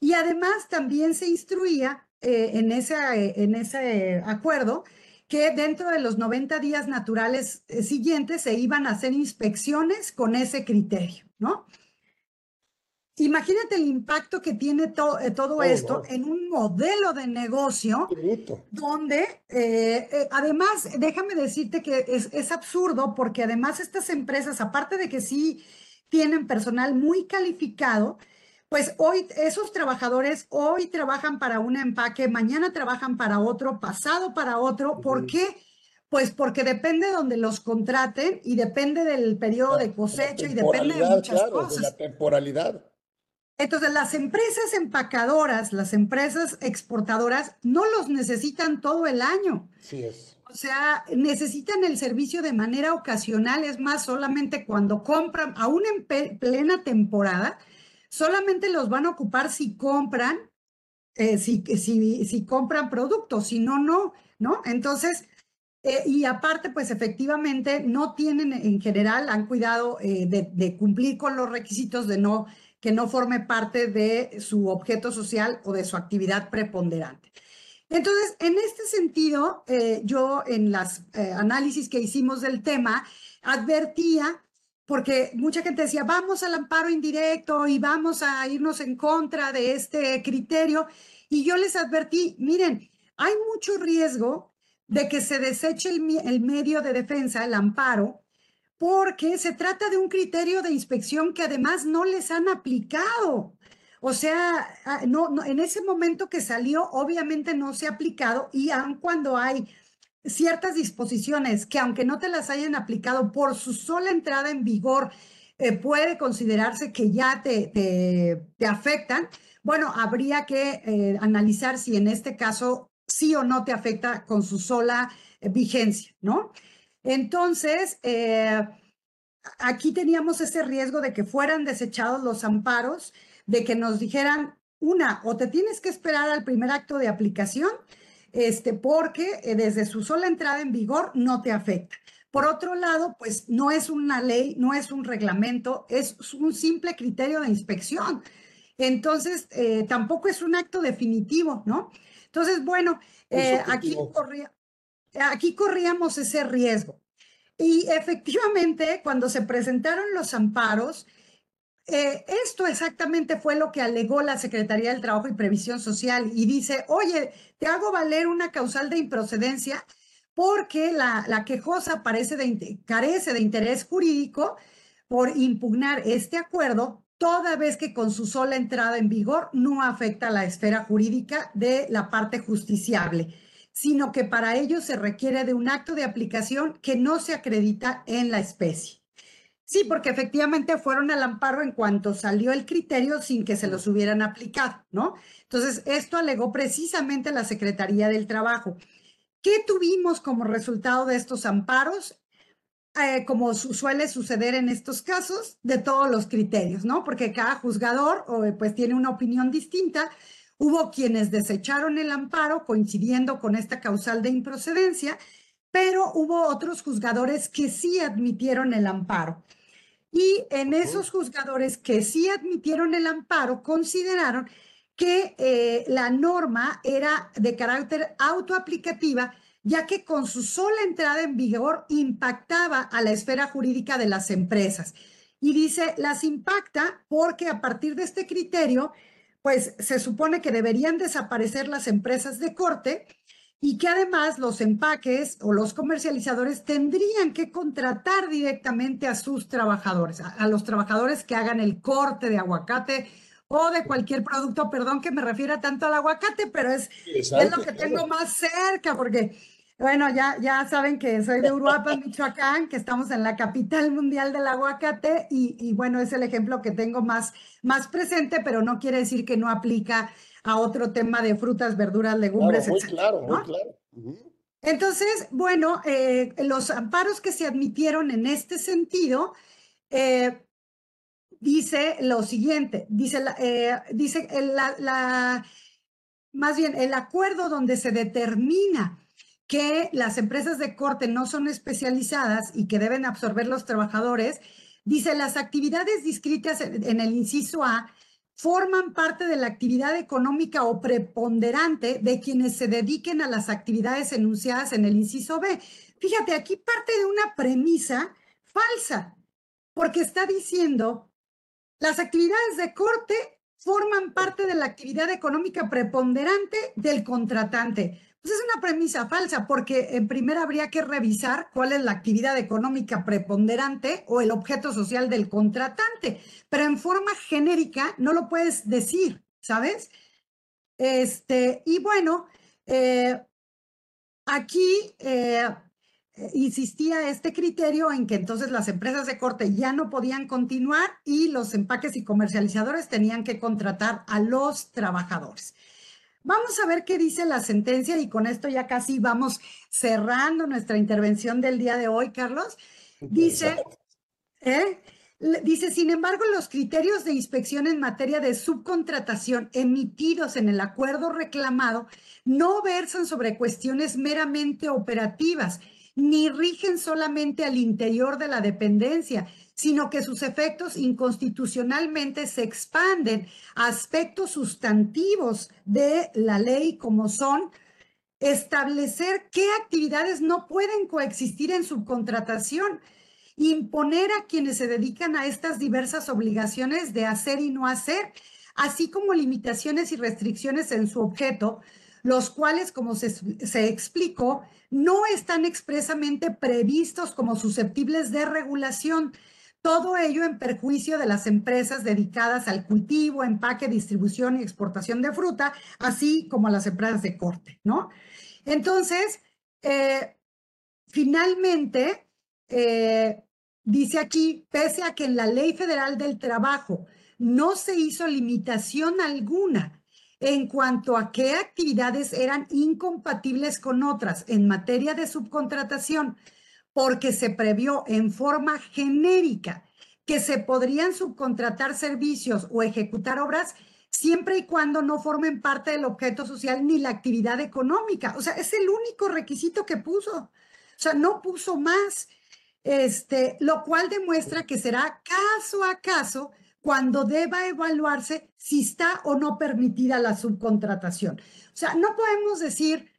Y además también se instruía eh, en, ese, en ese acuerdo que dentro de los 90 días naturales eh, siguientes se iban a hacer inspecciones con ese criterio, ¿no? Imagínate el impacto que tiene eh, todo oh, esto en un modelo de negocio donde, eh, además, déjame decirte que es, es, absurdo porque además estas empresas, aparte de que sí tienen personal muy calificado, pues hoy esos trabajadores hoy trabajan para un empaque, mañana trabajan para otro, pasado para otro. ¿Por qué? Pues porque depende de donde los contraten y depende del periodo de cosecha y depende de muchas cosas. De la temporalidad. Entonces, las empresas empacadoras, las empresas exportadoras, no los necesitan todo el año. Sí es. O sea, necesitan el servicio de manera ocasional, es más, solamente cuando compran, aún en plena temporada, solamente los van a ocupar si compran, eh, si, si, si, compran productos, si no, no, ¿no? Entonces, eh, y aparte, pues efectivamente no tienen en general, han cuidado eh, de, cumplir con los requisitos de no, que no forme parte de su objeto social o de su actividad preponderante. Entonces, en este sentido, yo en las análisis que hicimos del tema, advertía porque mucha gente decía, vamos al amparo indirecto y vamos a irnos en contra de este criterio. Y yo les advertí, miren, hay mucho riesgo de que se deseche el, medio de defensa, el amparo, porque se trata de un criterio de inspección que además no les han aplicado. O sea, ah, no, en ese momento que salió, obviamente no se ha aplicado y aun cuando hay ciertas disposiciones que aunque no te las hayan aplicado por su sola entrada en vigor, eh, puede considerarse que ya te, te, afectan, bueno, habría que eh, analizar si en este caso sí o no te afecta con su sola eh, vigencia, ¿no? Entonces, aquí teníamos ese riesgo de que fueran desechados los amparos, de que nos dijeran, una, o te tienes que esperar al primer acto de aplicación, este, porque eh, desde su sola entrada en vigor no te afecta. Por otro lado, pues no es una ley, no es un reglamento, es un simple criterio de inspección. Entonces, eh, tampoco es un acto definitivo, ¿no? Entonces, bueno, eh, aquí, aquí corríamos ese riesgo. Y efectivamente, cuando se presentaron los amparos, eh, esto exactamente fue lo que alegó la Secretaría del Trabajo y Previsión Social y dice, oye, te hago valer una causal de improcedencia porque la, la quejosa parece de, carece de interés jurídico por impugnar este acuerdo, toda vez que con su sola entrada en vigor no afecta la esfera jurídica de la parte justiciable, sino que para ello se requiere de un acto de aplicación que no se acredita en la especie. Sí, porque efectivamente fueron al amparo en cuanto salió el criterio sin que se los hubieran aplicado, ¿no? Entonces, esto alegó precisamente la Secretaría del Trabajo. ¿Qué tuvimos como resultado de estos amparos? Eh, como suele suceder en estos casos, de todos los criterios, ¿no? Porque cada juzgador pues tiene una opinión distinta. Hubo quienes desecharon el amparo coincidiendo con esta causal de improcedencia, pero hubo otros juzgadores que sí admitieron el amparo. Y en esos juzgadores que sí admitieron el amparo, consideraron que eh, la norma era de carácter autoaplicativa, ya que con su sola entrada en vigor impactaba a la esfera jurídica de las empresas. Y dice, las impacta porque a partir de este criterio, pues se supone que deberían desaparecer las empresas de corte y que además los empaques o los comercializadores tendrían que contratar directamente a sus trabajadores, a, los trabajadores que hagan el corte de aguacate o de cualquier producto, perdón que me refiera tanto al aguacate, pero es, es lo que tengo más cerca, porque, bueno, ya, ya saben que soy de Uruapan, (laughs) Michoacán, que estamos en la capital mundial del aguacate, y, y, bueno, es el ejemplo que tengo más, más presente, pero no quiere decir que no aplica a otro tema de frutas, verduras, legumbres, claro, muy Claro, muy claro. Entonces, bueno, eh, los amparos que se admitieron en este sentido, eh, dice lo siguiente, dice, eh, dice más bien el acuerdo donde se determina que las empresas de corte no son especializadas y que deben absorber los trabajadores, dice las actividades descritas en el inciso A forman parte de la actividad económica o preponderante de quienes se dediquen a las actividades enunciadas en el inciso B. Fíjate, aquí parte de una premisa falsa, porque está diciendo, las actividades de corte forman parte de la actividad económica preponderante del contratante. Pues es una premisa falsa, porque en primera habría que revisar cuál es la actividad económica preponderante o el objeto social del contratante, pero en forma genérica no lo puedes decir, ¿sabes? Este, y bueno, eh, aquí eh, insistía este criterio en que entonces las empresas de corte ya no podían continuar y los empaques y comercializadores tenían que contratar a los trabajadores. Vamos a ver qué dice la sentencia y con esto ya casi vamos cerrando nuestra intervención del día de hoy, Carlos. Dice, ¿eh? dice, sin embargo, los criterios de inspección en materia de subcontratación emitidos en el acuerdo reclamado no versan sobre cuestiones meramente operativas, ni rigen solamente al interior de la dependencia, sino que sus efectos inconstitucionalmente se expanden a aspectos sustantivos de la ley como son establecer qué actividades no pueden coexistir en subcontratación, imponer a quienes se dedican a estas diversas obligaciones de hacer y no hacer, así como limitaciones y restricciones en su objeto, los cuales, como se, explicó, no están expresamente previstos como susceptibles de regulación, todo ello en perjuicio de las empresas dedicadas al cultivo, empaque, distribución y exportación de fruta, así como las empresas de corte, ¿no? Entonces, eh, finalmente, eh, dice aquí, pese a que en la Ley Federal del Trabajo no se hizo limitación alguna en cuanto a qué actividades eran incompatibles con otras en materia de subcontratación, porque se previó en forma genérica que se podrían subcontratar servicios o ejecutar obras siempre y cuando no formen parte del objeto social ni la actividad económica. O sea, es el único requisito que puso. O sea, no puso más, este, lo cual demuestra que será caso a caso cuando deba evaluarse si está o no permitida la subcontratación. O sea, no podemos decir,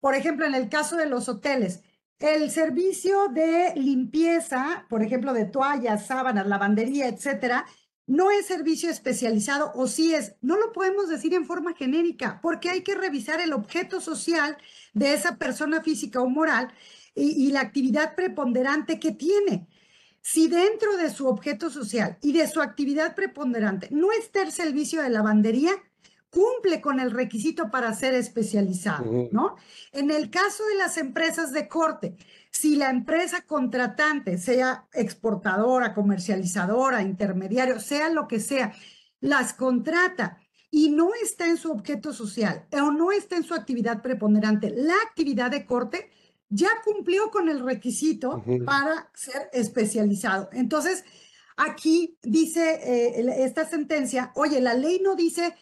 por ejemplo, en el caso de los hoteles, el servicio de limpieza, por ejemplo, de toallas, sábanas, lavandería, etcétera, no es servicio especializado o sí es, no lo podemos decir en forma genérica, porque hay que revisar el objeto social de esa persona física o moral y, y la actividad preponderante que tiene. Si dentro de su objeto social y de su actividad preponderante no está el servicio de lavandería, cumple con el requisito para ser especializado, ¿no? En el caso de las empresas de corte, si la empresa contratante, sea exportadora, comercializadora, intermediario, sea lo que sea, las contrata y no está en su objeto social o no está en su actividad preponderante, la actividad de corte ya cumplió con el requisito para ser especializado. Entonces, aquí dice eh, esta sentencia, oye, la ley no dice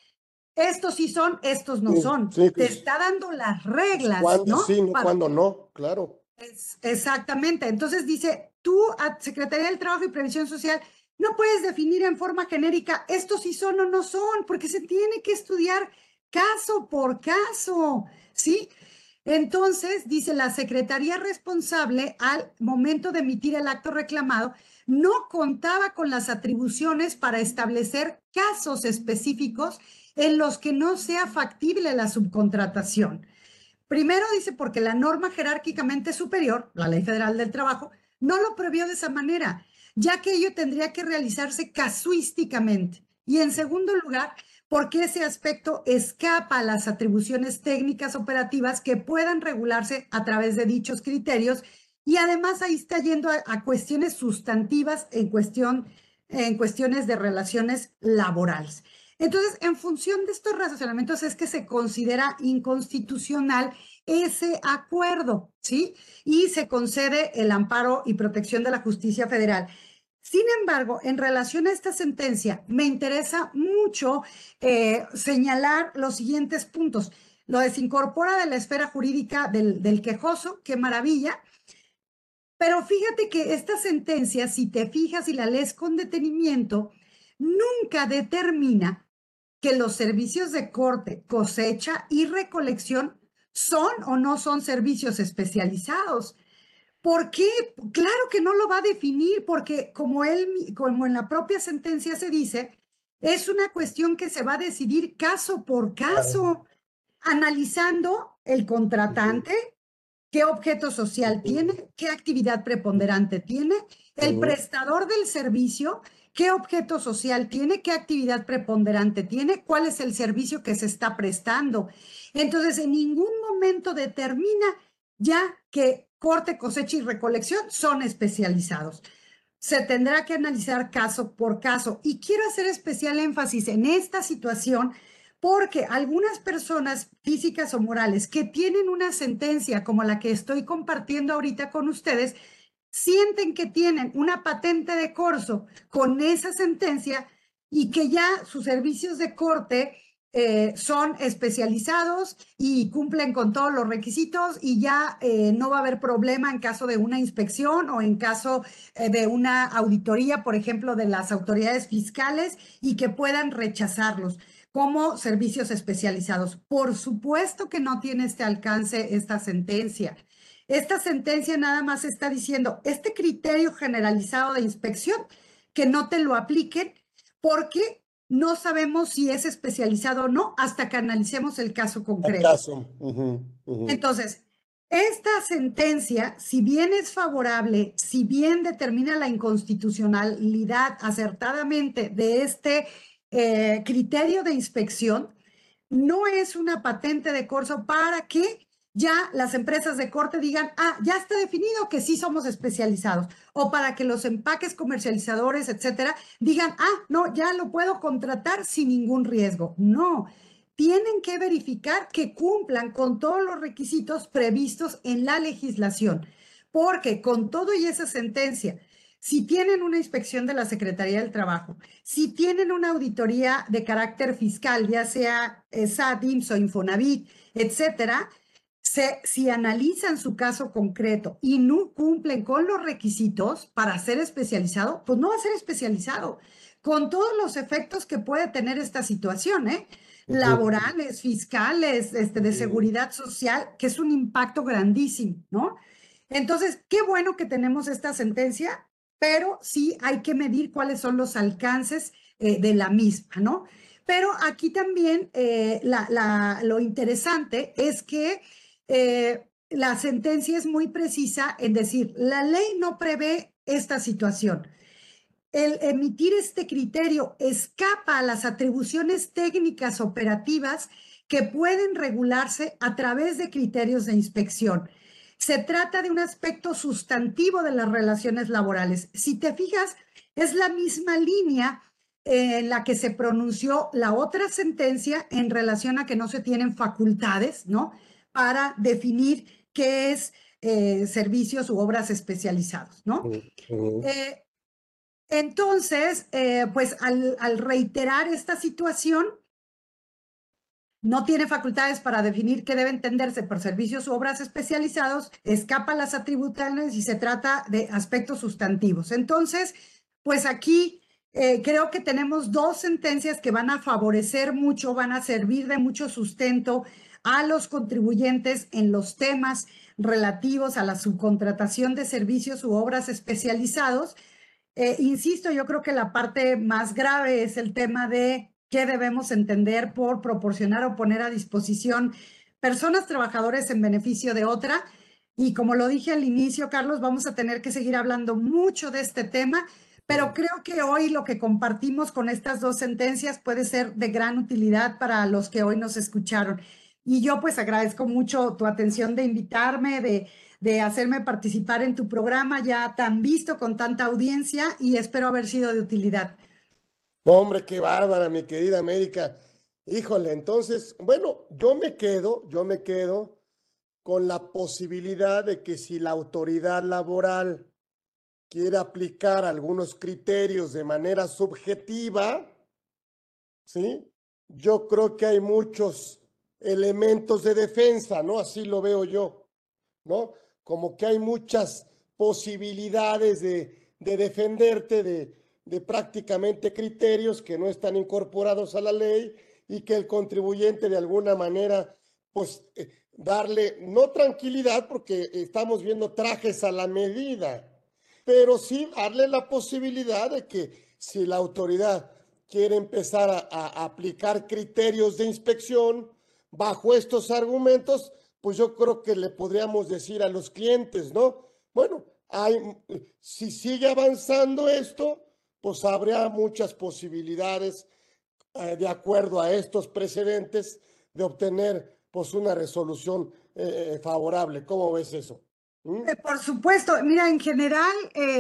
estos sí son, estos no son. Te está dando las reglas. Cuando ¿no? sí, cuando no, claro. exactamente. Entonces dice, tú, Secretaría del Trabajo y Previsión Social, no puedes definir en forma genérica estos sí son o no son, porque se tiene que estudiar caso por caso, ¿sí? Entonces, dice la Secretaría responsable al momento de emitir el acto reclamado, no contaba con las atribuciones para establecer casos específicos en los que no sea factible la subcontratación. Primero dice porque la norma jerárquicamente superior, la Ley Federal del Trabajo, no lo previó de esa manera, ya que ello tendría que realizarse casuísticamente. Y en segundo lugar, porque ese aspecto escapa a las atribuciones técnicas operativas que puedan regularse a través de dichos criterios y además ahí está yendo a, cuestiones sustantivas en, cuestión, en cuestiones de relaciones laborales. Entonces, en función de estos razonamientos es que se considera inconstitucional ese acuerdo, ¿sí? Y se concede el amparo y protección de la justicia federal. Sin embargo, en relación a esta sentencia, me interesa mucho eh, señalar los siguientes puntos. Lo desincorpora de la esfera jurídica del, del quejoso, qué maravilla. Pero fíjate que esta sentencia, si te fijas y la lees con detenimiento, nunca determina que los servicios de corte, cosecha y recolección son o no son servicios especializados. ¿Por qué? Claro que no lo va a definir porque como él, como en la propia sentencia se dice, es una cuestión que se va a decidir caso por caso, analizando el contratante, qué objeto social tiene, qué actividad preponderante tiene, el prestador del servicio qué objeto social tiene, qué actividad preponderante tiene, cuál es el servicio que se está prestando. Entonces, en ningún momento determina ya que corte, cosecha y recolección son especializados. Se tendrá que analizar caso por caso. Y quiero hacer especial énfasis en esta situación porque algunas personas físicas o morales que tienen una sentencia como la que estoy compartiendo ahorita con ustedes, sienten que tienen una patente de corso con esa sentencia y que ya sus servicios de corte eh, son especializados y cumplen con todos los requisitos y ya eh, no va a haber problema en caso de una inspección o en caso eh, de una auditoría, por ejemplo, de las autoridades fiscales y que puedan rechazarlos como servicios especializados. Por supuesto que no tiene este alcance esta sentencia. Esta sentencia nada más está diciendo, este criterio generalizado de inspección, que no te lo apliquen porque no sabemos si es especializado o no hasta que analicemos el caso concreto. Entonces, esta sentencia, si bien es favorable, si bien determina la inconstitucionalidad acertadamente de este eh, criterio de inspección, no es una patente de corso para que ya las empresas de corte digan, ah, ya está definido que sí somos especializados, o para que los empaques comercializadores, etcétera, digan, ah, no, ya lo puedo contratar sin ningún riesgo. No, tienen que verificar que cumplan con todos los requisitos previstos en la legislación, porque con todo y esa sentencia, si tienen una inspección de la Secretaría del Trabajo, si tienen una auditoría de carácter fiscal, ya sea eh, SAT, o Infonavit, etcétera, si analizan su caso concreto y no cumplen con los requisitos para ser especializado, pues no va a ser especializado, con todos los efectos que puede tener esta situación, ¿eh? laborales, fiscales, este, de seguridad social, que es un impacto grandísimo, ¿no? Entonces, qué bueno que tenemos esta sentencia, pero sí hay que medir cuáles son los alcances eh, de la misma, ¿no? Pero aquí también eh, lo interesante es que eh, la sentencia es muy precisa en decir, la ley no prevé esta situación. El emitir este criterio escapa a las atribuciones técnicas operativas que pueden regularse a través de criterios de inspección. Se trata de un aspecto sustantivo de las relaciones laborales. Si te fijas, es la misma línea en la que se pronunció la otra sentencia en relación a que no se tienen facultades, ¿no? Para definir qué es eh, servicios u obras especializados, ¿no? Eh, entonces, eh, pues al, reiterar esta situación, no tiene facultades para definir qué debe entenderse por servicios u obras especializados, escapa las atribuciones y se trata de aspectos sustantivos. Entonces, pues aquí creo que tenemos dos sentencias que van a favorecer mucho, van a servir de mucho sustento a los contribuyentes en los temas relativos a la subcontratación de servicios u obras especializados. Eh, insisto, yo creo que la parte más grave es el tema de qué debemos entender por proporcionar o poner a disposición personas trabajadores en beneficio de otra. Y como lo dije al inicio, Carlos, vamos a tener que seguir hablando mucho de este tema, pero creo que hoy lo que compartimos con estas dos sentencias puede ser de gran utilidad para los que hoy nos escucharon. Y yo pues agradezco mucho tu atención de invitarme, de, de hacerme participar en tu programa ya tan visto con tanta audiencia y espero haber sido de utilidad. Hombre, qué bárbara, mi querida América. Híjole, entonces, bueno, yo me quedo, yo me quedo con la posibilidad de que si la autoridad laboral quiere aplicar algunos criterios de manera subjetiva, ¿sí? Yo creo que hay muchos elementos de defensa, ¿no? Así lo veo yo, ¿no? Como que hay muchas posibilidades de, de defenderte de, de prácticamente criterios que no están incorporados a la ley y que el contribuyente de alguna manera, pues, eh, darle, no tranquilidad, porque estamos viendo trajes a la medida, pero sí darle la posibilidad de que si la autoridad quiere empezar a, a aplicar criterios de inspección, bajo estos argumentos, pues yo creo que le podríamos decir a los clientes, ¿no? Bueno, hay, si sigue avanzando esto, pues habría muchas posibilidades eh, de acuerdo a estos precedentes de obtener pues una resolución eh, favorable. ¿Cómo ves eso? ¿Mm? Eh, por supuesto, mira, en general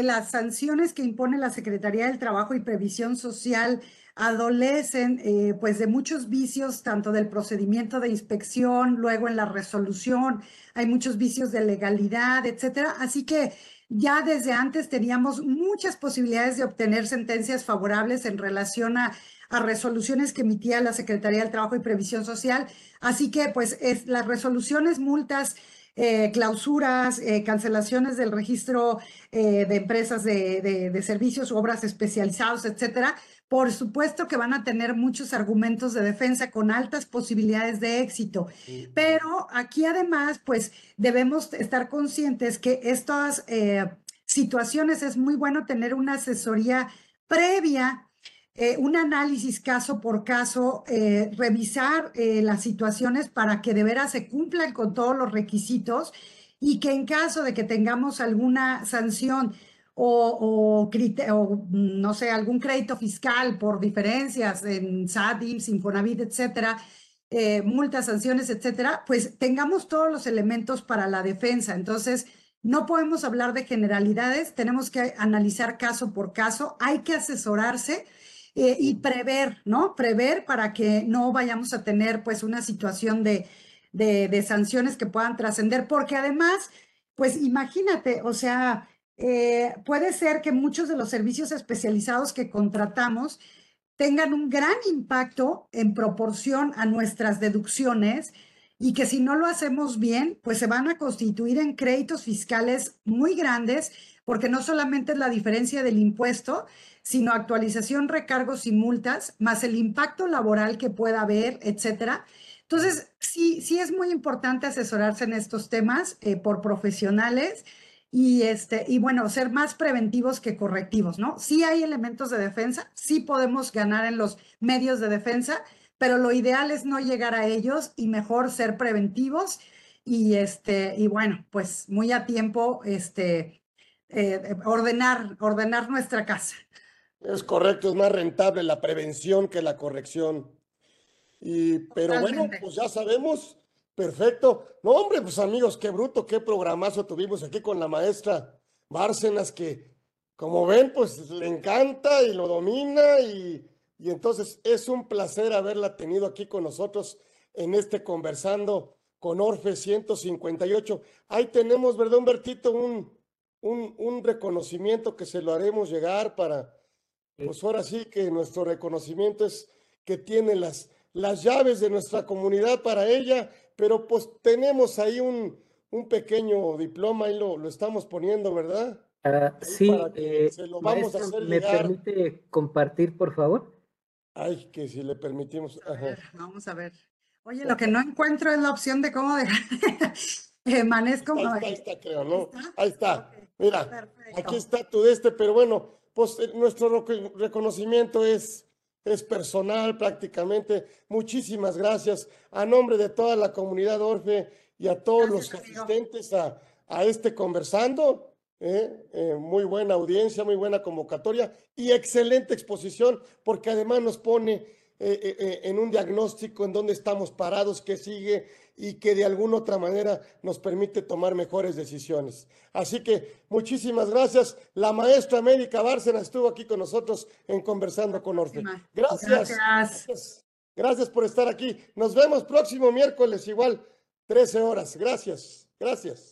las sanciones que impone la Secretaría del Trabajo y Previsión Social adolecen eh, pues de muchos vicios, tanto del procedimiento de inspección, luego en la resolución, hay muchos vicios de legalidad, etcétera. Así que ya desde antes teníamos muchas posibilidades de obtener sentencias favorables en relación a, a resoluciones que emitía la Secretaría del Trabajo y Previsión Social. Así que pues es, las resoluciones, multas, eh, clausuras, eh, cancelaciones del registro de empresas de, de, de, servicios obras especializados, etcétera, por supuesto que van a tener muchos argumentos de defensa con altas posibilidades de éxito, pero aquí además, pues debemos estar conscientes que estas eh, situaciones es muy bueno tener una asesoría previa, eh, un análisis caso por caso, eh, revisar las situaciones para que de veras se cumplan con todos los requisitos y que en caso de que tengamos alguna sanción, o, o, no sé, algún crédito fiscal por diferencias en SAT, IMSS, Infonavit, etcétera, eh, multas, sanciones, etcétera, pues tengamos todos los elementos para la defensa. Entonces, no podemos hablar de generalidades, tenemos que analizar caso por caso, hay que asesorarse eh, y prever, ¿no? Prever para que no vayamos a tener pues una situación de, de, de sanciones que puedan trascender, porque además, pues imagínate, o sea, eh, puede ser que muchos de los servicios especializados que contratamos tengan un gran impacto en proporción a nuestras deducciones y que si no lo hacemos bien, pues se van a constituir en créditos fiscales muy grandes, porque no solamente es la diferencia del impuesto, sino actualización, recargos y multas, más el impacto laboral que pueda haber, etcétera. Entonces, sí, sí es muy importante asesorarse en estos temas eh, por profesionales y, este, y bueno, ser más preventivos que correctivos, ¿no? Sí hay elementos de defensa, sí podemos ganar en los medios de defensa, pero lo ideal es no llegar a ellos y mejor ser preventivos y, este, y bueno, pues muy a tiempo este, eh, ordenar, ordenar nuestra casa. Es correcto, es más rentable la prevención que la corrección. Y, pero Totalmente. bueno, pues ya sabemos Perfecto. No, hombre, pues amigos, qué bruto, qué programazo tuvimos aquí con la maestra Bárcenas, que como ven, pues le encanta y lo domina y, y entonces es un placer haberla tenido aquí con nosotros en este conversando con Orfe 158. Ahí tenemos, ¿verdad, Humbertito? Un, un, un reconocimiento que se lo haremos llegar para, pues ahora sí que nuestro reconocimiento es que tiene las, las llaves de nuestra comunidad para ella pero pues tenemos ahí un, un pequeño diploma y lo, lo estamos poniendo, ¿verdad? Uh, sí, eh, se lo vamos maestro, a hacer ¿me llegar. permite compartir, por favor? Ay, que si le permitimos. A ver, vamos a ver. Oye, lo que no encuentro es la opción de cómo dejar. (laughs) Emanezco. Ahí está, ahí está, creo, ¿no? Ahí está. Mira, aquí está tu este, pero bueno, pues eh, nuestro reconocimiento es, es personal prácticamente. Muchísimas gracias a nombre de toda la comunidad Orfe y a todos los asistentes a, a, este conversando. ¿eh? Eh, muy buena audiencia, muy buena convocatoria y excelente exposición, porque además nos pone en un diagnóstico en dónde estamos parados, qué sigue y que de alguna otra manera nos permite tomar mejores decisiones. Así que muchísimas gracias. La maestra América Bárcena estuvo aquí con nosotros en Conversando con Orfe. Gracias. gracias. Gracias por estar aquí. Nos vemos próximo miércoles, igual 13 horas. Gracias. Gracias.